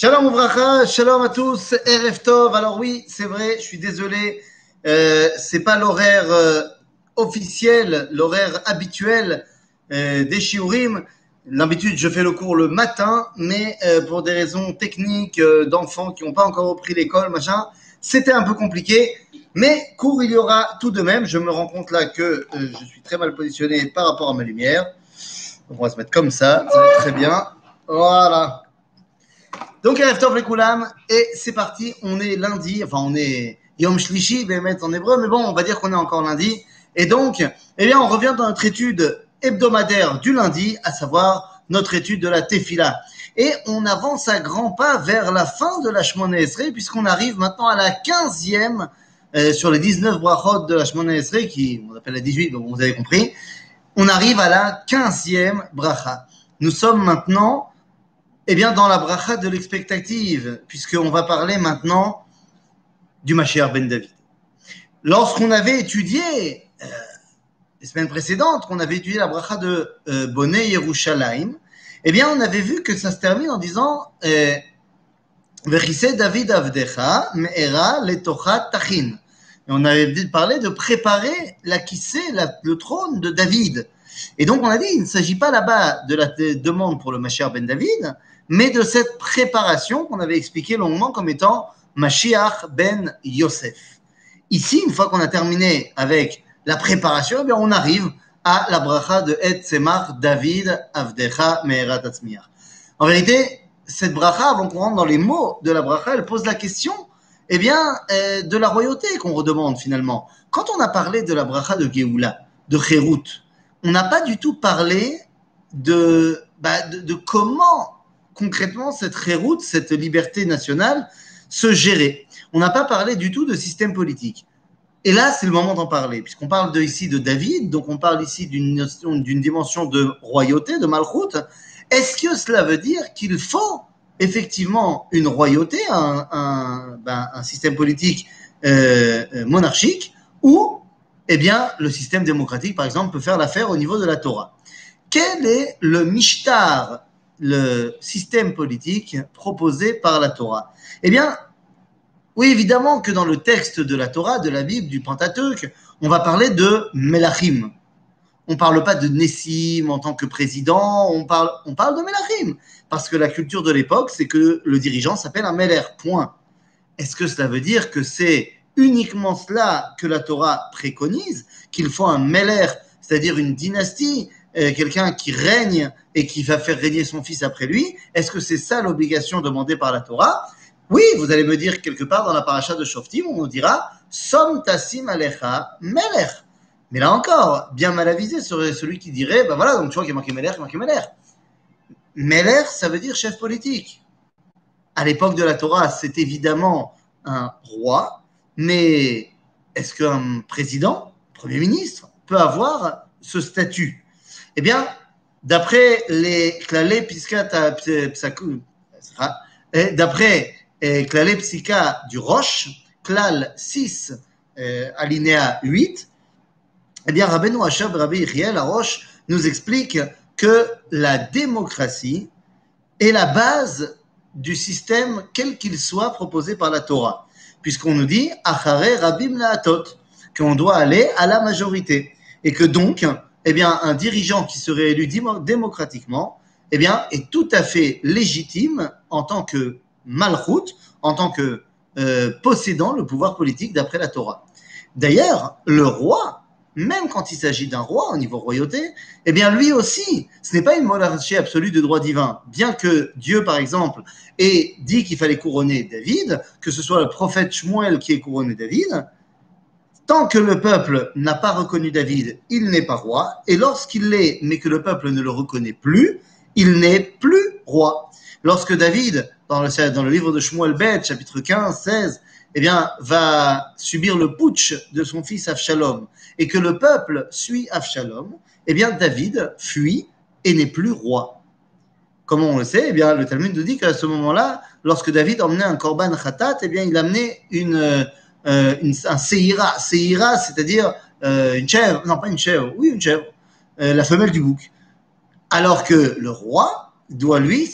Shalom Ouvracha, shalom à tous, Erev Tov. Alors oui, c'est vrai, je suis désolé, euh, c'est pas l'horaire euh, officiel, l'horaire habituel euh, des shiurim. L'habitude, je fais le cours le matin, mais euh, pour des raisons techniques d'enfants qui n'ont pas encore repris l'école, machin, c'était un peu compliqué. Mais cours, il y aura tout de même. Je me rends compte là que je suis très mal positionné par rapport à ma lumière. On va se mettre comme ça, très bien. Voilà. Donc, Erev Koulam, et c'est parti. On est lundi, enfin, on est Yom Shlishi, mettre en hébreu, mais bon, on va dire qu'on est encore lundi. Et donc, eh bien, on revient dans notre étude hebdomadaire du lundi, à savoir notre étude de la Tefila. Et on avance à grands pas vers la fin de la Shemona Esrei, puisqu'on arrive maintenant à la 15e euh, sur les 19 brachot de la Shemona Esrei, qui on appelle la 18, donc vous avez compris. On arrive à la 15e bracha. Nous sommes maintenant eh bien, dans la bracha de l'expectative, puisqu'on va parler maintenant du Mashiach ben David. Lorsqu'on avait étudié, euh, les semaines précédentes, qu'on avait étudié la bracha de euh, Bonnet Yerushalayim, eh bien, on avait vu que ça se termine en disant euh, David Avdecha, Me'era Letocha Tachin. Et on avait parlé de préparer la kissé, le trône de David. Et donc, on a dit, il ne s'agit pas là-bas de la demande pour le Mashiach ben David, mais de cette préparation qu'on avait expliqué longuement comme étant Mashiach ben Yosef. Ici, une fois qu'on a terminé avec la préparation, eh bien, on arrive à la bracha de Et Tzemach David Avdecha Atzmiach. En vérité, cette bracha, avant qu'on rentre dans les mots de la bracha, elle pose la question eh bien, euh, de la royauté qu'on redemande finalement. Quand on a parlé de la bracha de Geoula, de Cherut, on n'a pas du tout parlé de, bah, comment concrètement cette Cherut, cette liberté nationale, se gérait. On n'a pas parlé du tout de système politique. Et là, c'est le moment d'en parler, puisqu'on parle ici de David, donc on parle ici d'une dimension de royauté, de Malchut. Est-ce que cela veut dire qu'il faut effectivement une royauté, un, un, ben, système politique euh, monarchique, ou eh bien, le système démocratique, par exemple, peut faire l'affaire au niveau de la Torah? Quel est le mishtar, le système politique proposé par la Torah Eh bien, oui, évidemment que dans le texte de la Torah, de la Bible, du Pentateuque, on va parler de Melachim. On ne parle pas de Nessim en tant que président, on parle, on parle de Melachim. Parce que la culture de l'époque, c'est que le dirigeant s'appelle un Meler, point. Est-ce que cela veut dire que c'est uniquement cela que la Torah préconise, qu'il faut un Meler, c'est-à-dire une dynastie, quelqu'un qui règne et qui va faire régner son fils après lui Est-ce que c'est ça l'obligation demandée par la Torah? Oui, vous allez me dire quelque part dans la paracha de Shoftim, on nous dira Som tassim alecha melech. Mais là encore, bien mal avisé serait celui qui dirait ben voilà, donc tu vois qu'il y a marqué melech, il y a marqué melech. Melech, ça veut dire chef politique. À l'époque de la Torah, c'est évidemment un roi, mais est-ce qu'un président, premier ministre, peut avoir ce statut? Eh bien, d'après les Piscata d'après Klalé Psycha du Roche, Klal 6, euh, alinéa 8, eh bien, Rabbeinu Hachab Rabbi Yechiel, la Roche, nous explique que la démocratie est la base du système, quel qu'il soit, proposé par la Torah. Puisqu'on nous dit, Achare Rabim Laatot, qu'on doit aller à la majorité. Et que donc, eh bien, un dirigeant qui serait élu démocratiquement, eh bien, est tout à fait légitime en tant que malchoute, en tant que euh, possédant le pouvoir politique d'après la Torah. D'ailleurs, le roi, même quand il s'agit d'un roi au niveau royauté, eh bien, lui aussi, ce n'est pas une monarchie absolue de droit divin. Bien que Dieu, par exemple, ait dit qu'il fallait couronner David, que ce soit le prophète Shmuel qui ait couronné David, Tant que le peuple n'a pas reconnu David, il n'est pas roi. Et lorsqu'il l'est, mais que le peuple ne le reconnaît plus, il n'est plus roi. Lorsque David, dans le, livre de Shmuel Bet, chapitre 15, 16, eh bien, va subir le putsch de son fils Avshalom, et que le peuple suit Avshalom, eh bien, David fuit et n'est plus roi. Comment on le sait Eh bien, le Talmud nous dit qu'à ce moment-là, lorsque David emmenait un korban khatat, eh bien, il amenait une, euh, une, un seira. Seira, c'est-à-dire euh, une chèvre, non pas une chèvre, oui une chèvre, euh, la femelle du bouc. Alors que le roi, doit lui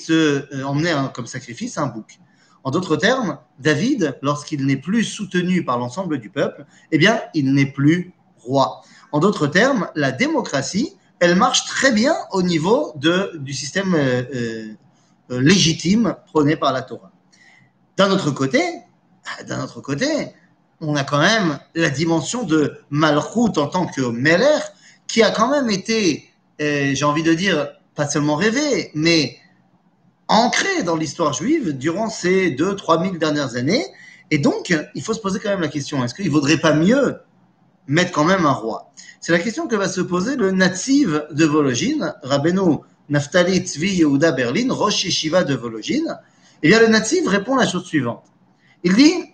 emmener un- comme sacrifice un bouc. En d'autres termes, David, lorsqu'il n'est plus soutenu par l'ensemble du peuple, eh bien, il n'est plus roi. En d'autres termes, la démocratie, elle marche très bien au niveau de, du système légitime prôné par la Torah. D'un autre côté, d'un autre côté, on a quand même la dimension de Malchut en tant que Meller, qui a quand même été, euh, j'ai envie de dire, pas seulement rêvé, mais ancré dans l'histoire juive durant ces deux, trois mille dernières années. Et donc, il faut se poser quand même la question, est-ce qu'il vaudrait pas mieux mettre quand même un roi? C'est la question que va se poser le natif de Vologine, Rabbeinu Naftali Tzvi Yehuda Berlin, Rosh Yeshiva de Vologine. Eh bien, le natif répond la chose suivante. Il dit,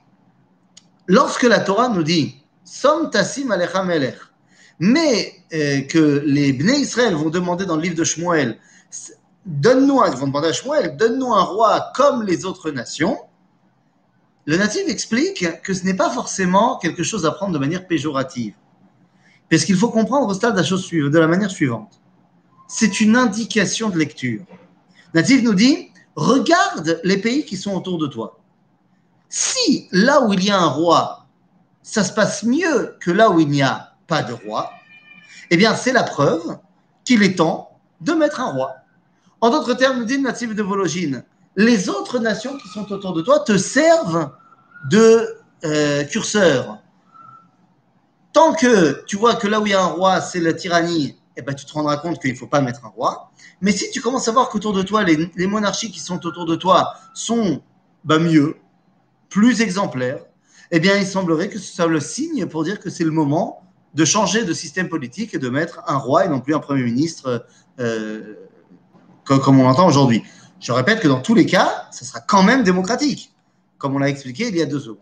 lorsque la Torah nous dit, Som Tassim Alecha Melech, mais euh, que les Bnei Israël vont demander dans le livre de Shmuel, donne-nous vont demander à Shmuel, donne-nous un roi comme les autres nations. Le natif explique que ce n'est pas forcément quelque chose à prendre de manière péjorative. Parce qu'il faut comprendre au stade de la, chose de la manière suivante. C'est une indication de lecture. Le natif nous dit, regarde les pays qui sont autour de toi. Si là où il y a un roi, ça se passe mieux que là où il n'y a pas de roi, eh bien c'est la preuve qu'il est temps de mettre un roi. En d'autres termes, dit le natif de Vologine, les autres nations qui sont autour de toi te servent de euh, curseur. Tant que tu vois que là où il y a un roi, c'est la tyrannie, eh ben, tu te rendras compte qu'il ne faut pas mettre un roi. Mais si tu commences à voir qu'autour de toi, les, les, monarchies qui sont autour de toi sont bah, mieux, plus exemplaires, eh bien, il semblerait que ce soit le signe pour dire que c'est le moment de changer de système politique et de mettre un roi et non plus un premier ministre euh, comme, comme on l'entend aujourd'hui. Je répète que dans tous les cas, ce sera quand même démocratique, comme on l'a expliqué il y a deux secondes.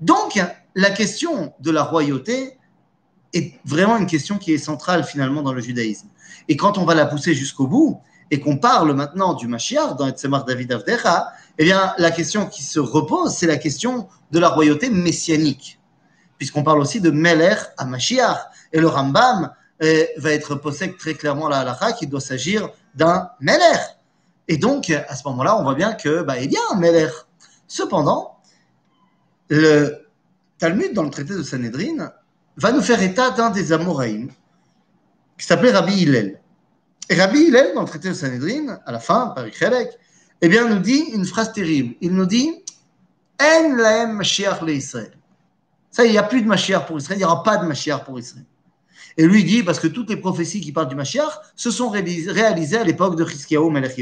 Donc, la question de la royauté est vraiment une question qui est centrale finalement dans le judaïsme. Et quand on va la pousser jusqu'au bout, et qu'on parle maintenant du Mashiach dans Etzemar David Avdecha, eh bien, la question qui se repose, c'est la question de la royauté messianique. Puisqu'on parle aussi de Meler à Mashiach. Et le Rambam eh, va être posé très clairement à la halakha qu'il doit s'agir d'un Meler. Et donc, à ce moment-là, on voit bien que, bah, il y a un Meler. Cependant, le Talmud, dans le traité de Sanhedrin, va nous faire état d'un des Amoraïm, qui s'appelait Rabbi Hillel. Et Rabbi Hillel, dans le traité de Sanhedrin, à la fin, par Ikhelek, eh bien, nous dit une phrase terrible. Il nous dit En laem Mashiach Israël. Ça, il n'y a plus de Mashiach pour Israël, il n'y aura pas de Mashiach pour Israël. Et lui dit, parce que toutes les prophéties qui parlent du Mashiach se sont réalisées à l'époque de Chizkiyahu Melech.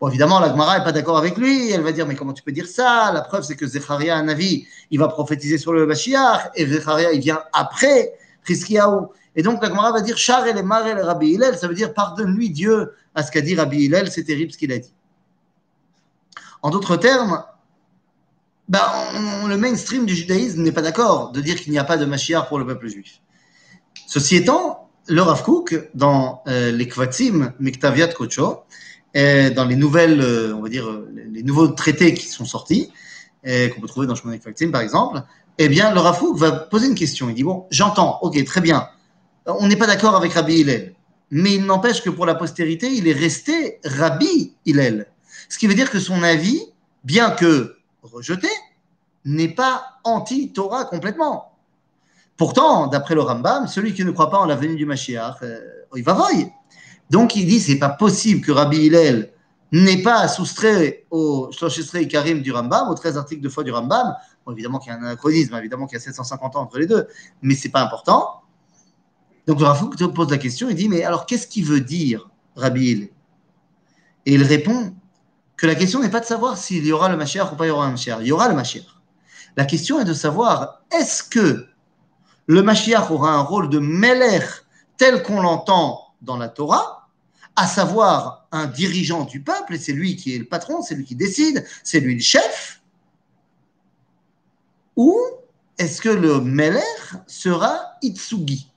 Bon, évidemment, la Gemara n'est pas d'accord avec lui. Elle va dire, mais comment tu peux dire ça? La preuve, c'est que Zecharia, un avis, il va prophétiser sur le Mashiach, et Zecharia, il vient après Chizkiyahu. Et donc, la Gemara va dire, Char et et Rabbi ça veut dire, pardonne-lui Dieu à ce qu'a dit Rabbi Hillel, c'est terrible ce qu'il a dit. En d'autres termes, on, le mainstream du judaïsme n'est pas d'accord de dire qu'il n'y a pas de Mashiach pour le peuple juif. Ceci étant, le Rav Kook, dans euh, les Kvatzim, Miktaviat Kocho, et dans les nouvelles, euh, on va dire, les nouveaux traités qui sont sortis, qu'on peut trouver dans Shmonek Kvatzim par exemple, eh bien, le Rav Kook va poser une question. Il dit, bon, j'entends, ok, très bien, on n'est pas d'accord avec Rabbi Hillel, mais il n'empêche que pour la postérité, il est resté Rabbi Hillel. Ce qui veut dire que son avis, bien que rejeté, n'est pas anti-Torah complètement. Pourtant, d'après le Rambam, celui qui ne croit pas en la venue du Mashiach, euh, il va voyer. Donc il dit c'est pas possible que Rabbi Hillel n'ait pas soustrait au Shloshesrei Karim du Rambam, aux 13 articles de foi du Rambam. Bon, évidemment qu'il y a un anachronisme, évidemment qu'il y a 750 ans entre les deux, mais c'est pas important. Donc Rafouk te pose la question, il dit mais alors qu'est-ce qu'il veut dire Rabbi Hillel? Et il répond que la question n'est pas de savoir s'il y aura le Mashiach ou pas il y aura un Mashiach. Il y aura le Mashiach. La question est de savoir est-ce que le Mashiach aura un rôle de Melech tel qu'on l'entend dans la Torah, à savoir un dirigeant du peuple, et c'est lui qui est le patron, c'est lui qui décide, c'est lui le chef, ou est-ce que le Melech sera Itsugi,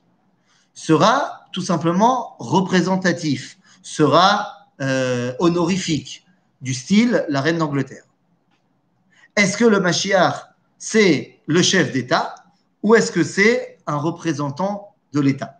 sera tout simplement représentatif, sera euh, honorifique, du style la reine d'Angleterre. Est-ce que le Mashiach, c'est le chef d'État, ou est-ce que c'est un représentant de l'État?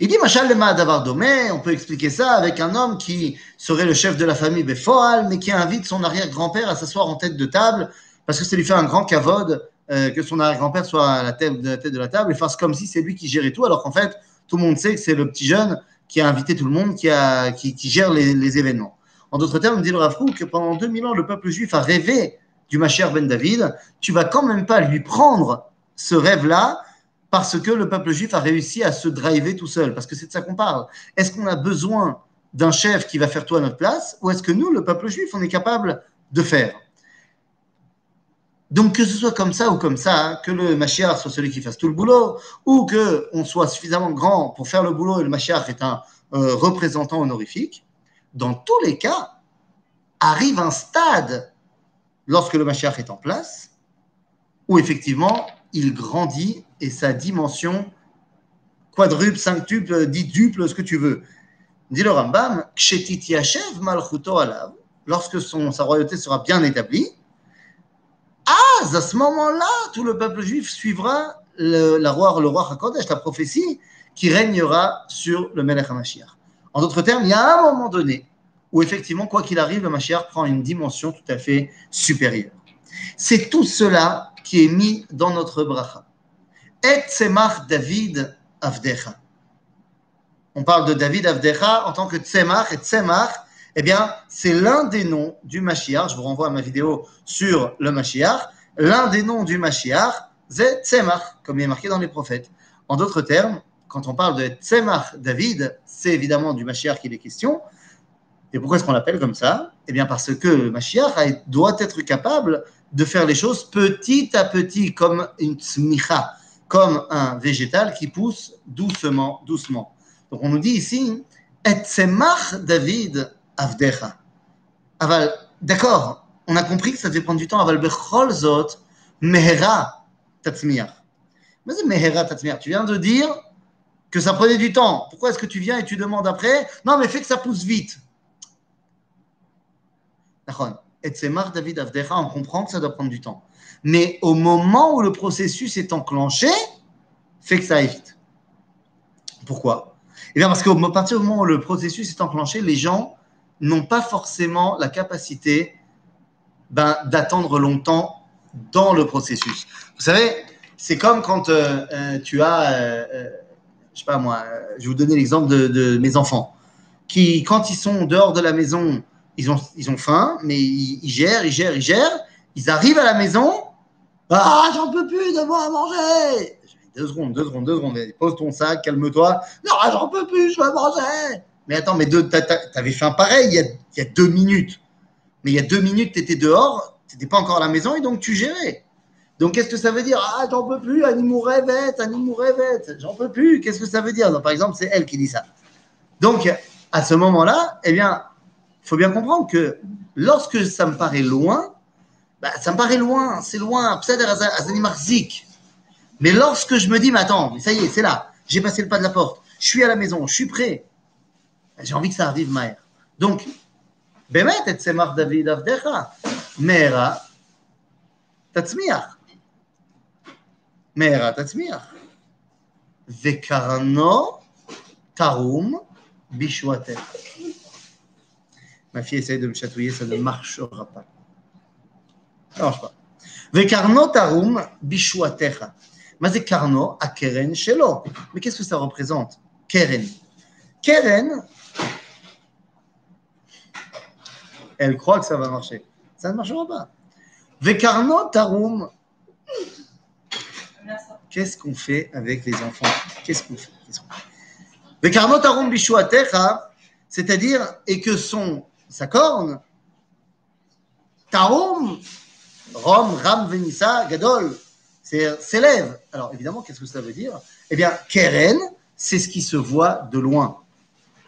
Il dit, Machal davar domé, on peut expliquer ça avec un homme qui serait le chef de la famille Befoal, mais qui invite son arrière-grand-père à s'asseoir en tête de table, parce que ça lui fait un grand cavode euh, que son arrière-grand-père soit à la tête, de la tête de la table et fasse comme si c'est lui qui gérait tout, alors qu'en fait, tout le monde sait que c'est le petit jeune qui a invité tout le monde, qui, a, qui, qui gère les, les événements. En d'autres termes, dit le Rav que pendant 2000 ans, le peuple juif a rêvé du Mashiach ben David. Tu vas quand même pas lui prendre ce rêve-là parce que le peuple juif a réussi à se driver tout seul. Parce que c'est de ça qu'on parle. Est-ce qu'on a besoin d'un chef qui va faire tout à notre place ou est-ce que nous, le peuple juif, on est capable de faire? Donc que ce soit comme ça ou comme ça, hein, que le Mashiach soit celui qui fasse tout le boulot, ou que on soit suffisamment grand pour faire le boulot et le Mashiach est un euh, représentant honorifique, dans tous les cas, arrive un stade lorsque le Mashiach est en place, où effectivement il grandit et sa dimension quadruple, cinqutuple, dixtuple, ce que tu veux. Dit le Rambam, malchuto alav, lorsque son, sa royauté sera bien établie, ah, à ce moment-là, tout le peuple juif suivra le, la roi, le roi Hakodesh, la prophétie, qui régnera sur le Melech HaMashiach. En d'autres termes, il y a un moment donné où effectivement, quoi qu'il arrive, le Mashiach prend une dimension tout à fait supérieure. C'est tout cela qui est mis dans notre bracha. Et Tzemach David Avdecha. On parle de David Avdecha en tant que Tzemach, et Tzemach, eh bien, c'est l'un des noms du Mashiach. Je vous renvoie à ma vidéo sur le Mashiach. L'un des noms du Mashiach, c'est Tzemach, comme il est marqué dans les prophètes. En d'autres termes, quand on parle de Tzemach David, c'est évidemment du Mashiach qu'il est question. Et pourquoi est-ce qu'on l'appelle comme ça? Eh bien parce que le Mashiach doit être capable de faire les choses petit à petit, comme une tzmicha, comme un végétal qui pousse doucement, doucement. Donc on nous dit ici, Et David Avdecha. Aval, d'accord, on a compris que ça devait prendre du temps. Aval Bechol Zot, Mehera Tatzmiach. Mais c'est Mehera Tatzmiach. Tu viens de dire que ça prenait du temps. Pourquoi est-ce que tu viens et tu demandes après? Non, mais fais que ça pousse vite. Et Tzemach David Avdecha, on comprend que ça doit prendre du temps. Mais au moment où le processus est enclenché, fait que ça aille vite. Pourquoi? Eh bien parce qu'à partir du moment où le processus est enclenché, les gens n'ont pas forcément la capacité ben, d'attendre longtemps dans le processus. Vous savez, c'est comme quand euh, euh, tu as euh, je sais pas moi, je vais vous donner l'exemple de, mes enfants, qui, quand ils sont dehors de la maison, ils ont, ils ont faim, mais ils, gèrent, ils gèrent, ils gèrent. Ils arrivent à la maison, ah, j'en peux plus de moi à manger. Deux secondes, deux secondes, deux secondes. Pose ton sac, calme-toi. Non, j'en peux plus, je veux manger. Mais attends, mais t'avais faim pareil il y, a, deux minutes. Mais il y a deux minutes, tu étais dehors, tu n'étais pas encore à la maison et donc tu gérais. Donc, qu'est-ce que ça veut dire? Ah, j'en peux plus, animou rêvette, animou rêvette, j'en peux plus. Qu'est-ce que ça veut dire? Donc, Par exemple, c'est elle qui dit ça. Donc, à ce moment-là, eh bien, il faut bien comprendre que lorsque ça me paraît loin, bah, ça me paraît loin, c'est loin. Mais lorsque je me dis, mais attends, ça y est, c'est là, j'ai passé le pas de la porte, je suis à la maison, je suis prêt, j'ai envie que ça arrive, Maher. Donc, Bemet et Tzemach David Avdecha, Mera, Tatzmiach. מהרה תצמיח. וקרנו תרום בישועתך. Ma fille essaye de me chatouiller, ça ne marchera pas. Ça marche pas. וקרנו תרום בישועתך. מה זה קרנו? הקרן שלו. Mais qu'est-ce que ça représente קרן. קרן, Elle croit que ça va marcher. Ça ne marchera pas. Vekarno tarum. Qu'est-ce qu'on fait avec les enfants? Qu'est-ce qu'on fait? Vekarno tarum bishuatecha, c'est-à-dire, et que son, sa corne, tarum, rom, ram, venissa, gadol, s'élève. Alors évidemment, qu'est-ce que ça veut dire? Eh bien, keren, c'est ce qui se voit de loin.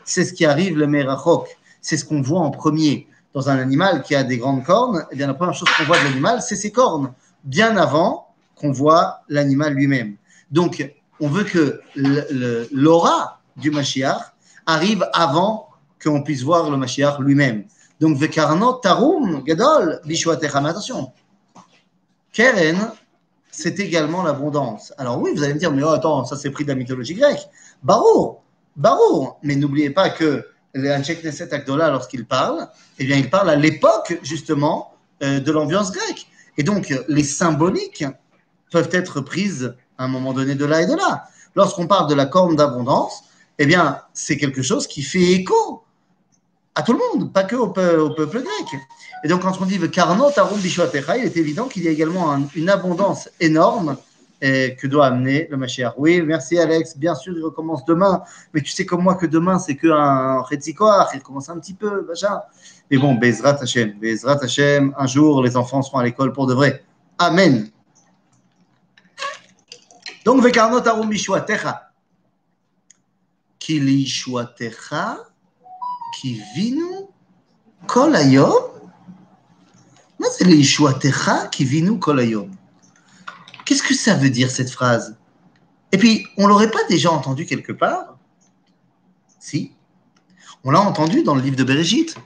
C'est ce qui arrive le merachok. C'est ce qu'on voit en premier. Dans un animal qui a des grandes cornes, eh bien, la première chose qu'on voit de l'animal, c'est ses cornes. Bien avant qu'on voit l'animal lui-même. Donc, on veut que l'aura du Mashiach arrive avant qu'on puisse voir le Mashiach lui-même. Donc, Vekarno Tarum Gadol Bishwatecha. Mais attention, Keren, c'est également l'abondance. Alors oui, vous allez me dire, mais oh, attends, ça c'est pris de la mythologie grecque. Barou, Barour. Mais n'oubliez pas que l'Anchek Neset Akdola, lorsqu'il parle, eh bien, il parle à l'époque, justement, euh, de l'ambiance grecque. Et donc, les symboliques peuvent être prises à un moment donné de là et de là. Lorsqu'on parle de la corne d'abondance, eh bien, c'est quelque chose qui fait écho à tout le monde, pas que au, peuple grec. Et donc, quand on dit Karno Tarum Bishwatecha, il est évident qu'il y a également une abondance énorme et que doit amener le Mashiach. Oui, merci Alex. Bien sûr, il recommence demain. Mais tu sais comme moi que demain, c'est qu'un Retzikoach. Il commence un petit peu, machin. Mais bon, Bezrat Hashem. Bezrat Hashem, un jour, les enfants seront à l'école pour de vrai. Amen. Donc, Vekarnot Arum Bishwatecha. Kili. Kivinu Kol Hayom. c'est les Shwatecha Kivinu Kol Hayom. Qu'est-ce que ça veut dire cette phrase? Et puis, on l'aurait pas déjà entendu quelque part? Si. On l'a entendu dans le livre de Bereshit.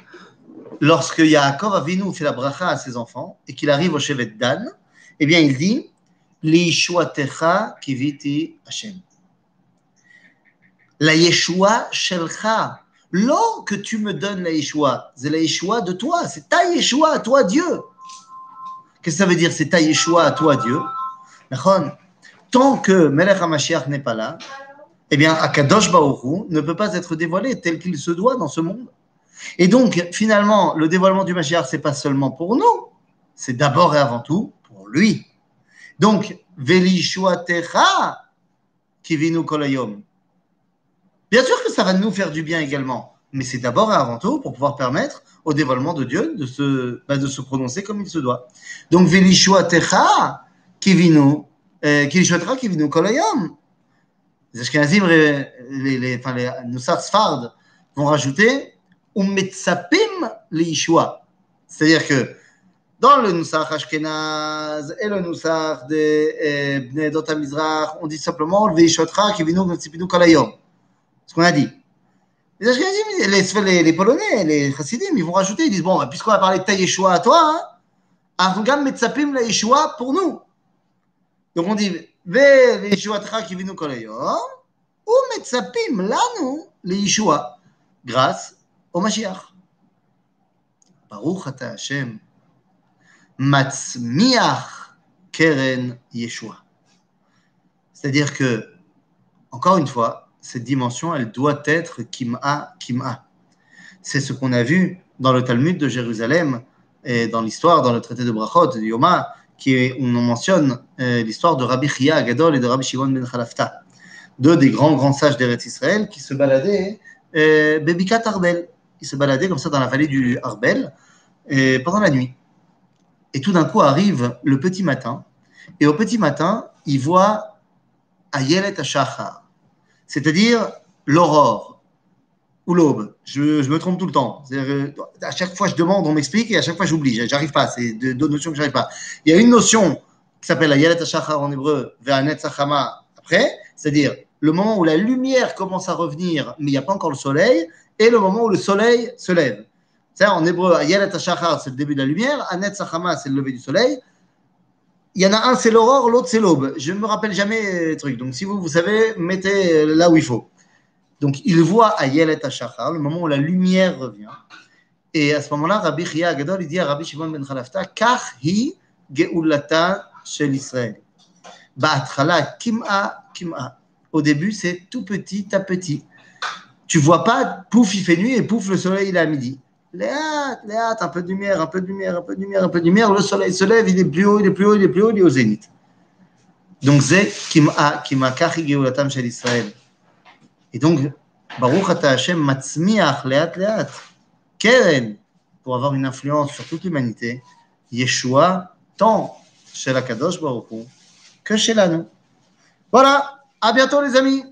Lorsque Yaakov Avinu fait la bracha à ses enfants et qu'il arrive au chevet Dan, eh bien, il dit Liishuatecha kiviti Hashem. La Yeshua shelcha. L'or que tu me donnes la Yeshua, c'est la Yeshua de toi. C'est ta Yeshua à toi, Dieu. Qu'est-ce que ça veut dire C'est ta Yeshua à toi, Dieu? Tant que Melech HaMashiach n'est pas là, eh bien, Akadosh Baoru ne peut pas être dévoilé tel qu'il se doit dans ce monde. Et donc, finalement, le dévoilement du Mashiach, c'est pas seulement pour nous, c'est d'abord et avant tout pour lui. Donc, Velishuatecha Kivinu Kolayom. Bien sûr que ça va nous faire du bien également, mais c'est d'abord et avant tout pour pouvoir permettre au dévoilement de Dieu de se, bah, de se prononcer comme il se doit. Donc, Velishuatecha Kivinu, euh, Kilishotera Kivinu Kolayom. Les Ashkenazim, les, les, les, enfin, les Nusar Sfard vont rajouter Umetsapim Leishua. C'est-à-dire que dans le Nusach Ashkenaz et le Nusach de euh, Bnei Dot Mizrach, on dit simplement Veishotra Kivinu Metsipinu Kolayom. Ce qu'on a dit. Les Ashkenazim, les, les, Polonais, les Chassidim, ils vont rajouter, ils disent Bon, puisqu'on a parlé de ta Yeshua à toi, hein, Argam Metsapim la Yeshua pour nous. Donc on dit ou Metsapim Yeshua grâce au Mashiach. Baruch ata Hashem Matzmiach Keren Yeshua. C'est-à-dire que, encore une fois, cette dimension, elle doit être Kim'a, Kim'a. C'est ce qu'on a vu dans le Talmud de Jérusalem et dans l'histoire, dans le traité de Brachot, de Yoma, qui on mentionne euh, l'histoire de Rabbi Chia Agadol et de Rabbi Shimon ben Khalafta, deux des grands grands sages d'Eretz Israël qui se baladaient euh, Bebikat Arbel, qui se baladaient comme ça dans la vallée du Arbel euh, pendant la nuit. Et tout d'un coup arrive le petit matin, et au petit matin, il voit Ayelet Ashachar, c'est-à-dire l'aurore, ou l'aube. Je, me trompe tout le temps. Euh, à chaque fois, je demande, on m'explique et à chaque fois, j'oublie. J'arrive pas. C'est deux notions que j'arrive pas. Il y a une notion qui s'appelle la Yalet Hashachar en hébreu, Ve'anet Sachama après, c'est-à-dire le moment où la lumière commence à revenir, mais il n'y a pas encore le soleil, et le moment où le soleil se lève. C'est en hébreu, Yalet Hashachar, c'est le début de la lumière, Anet Sachama, c'est le lever du soleil. Il y en a un, c'est l'aurore, l'autre, c'est l'aube. Je ne me rappelle jamais les trucs. Donc, si vous, vous savez, mettez là où il faut. Donc, il voit Ayelet Hashachar, le moment où la lumière revient. Et à ce moment-là, Rabbi Chia Agadol, il dit à Rabbi Shimon ben Khalafta, Kach hi geulata shel Israël. Ba'atchala kim'a kim'a. Au début, c'est tout petit à petit. Tu vois pas, pouf, il fait nuit et pouf, le soleil, il est à midi. Léat, léat, un peu de lumière, un peu de lumière, un peu de lumière, un peu de lumière. Le soleil se lève, il est plus haut, il est plus haut, il est plus haut, il est au zénith. Donc, c'est kim'a, kim'a, kach hi geulatam shel Israël. Et donc, Baruch Ata Hashem Matzmiach Leat Leat, Keren, pour avoir une influence sur toute l'humanité, Yeshua, tant chez la Kadosh Baruch que chez nous. Voilà, à bientôt les amis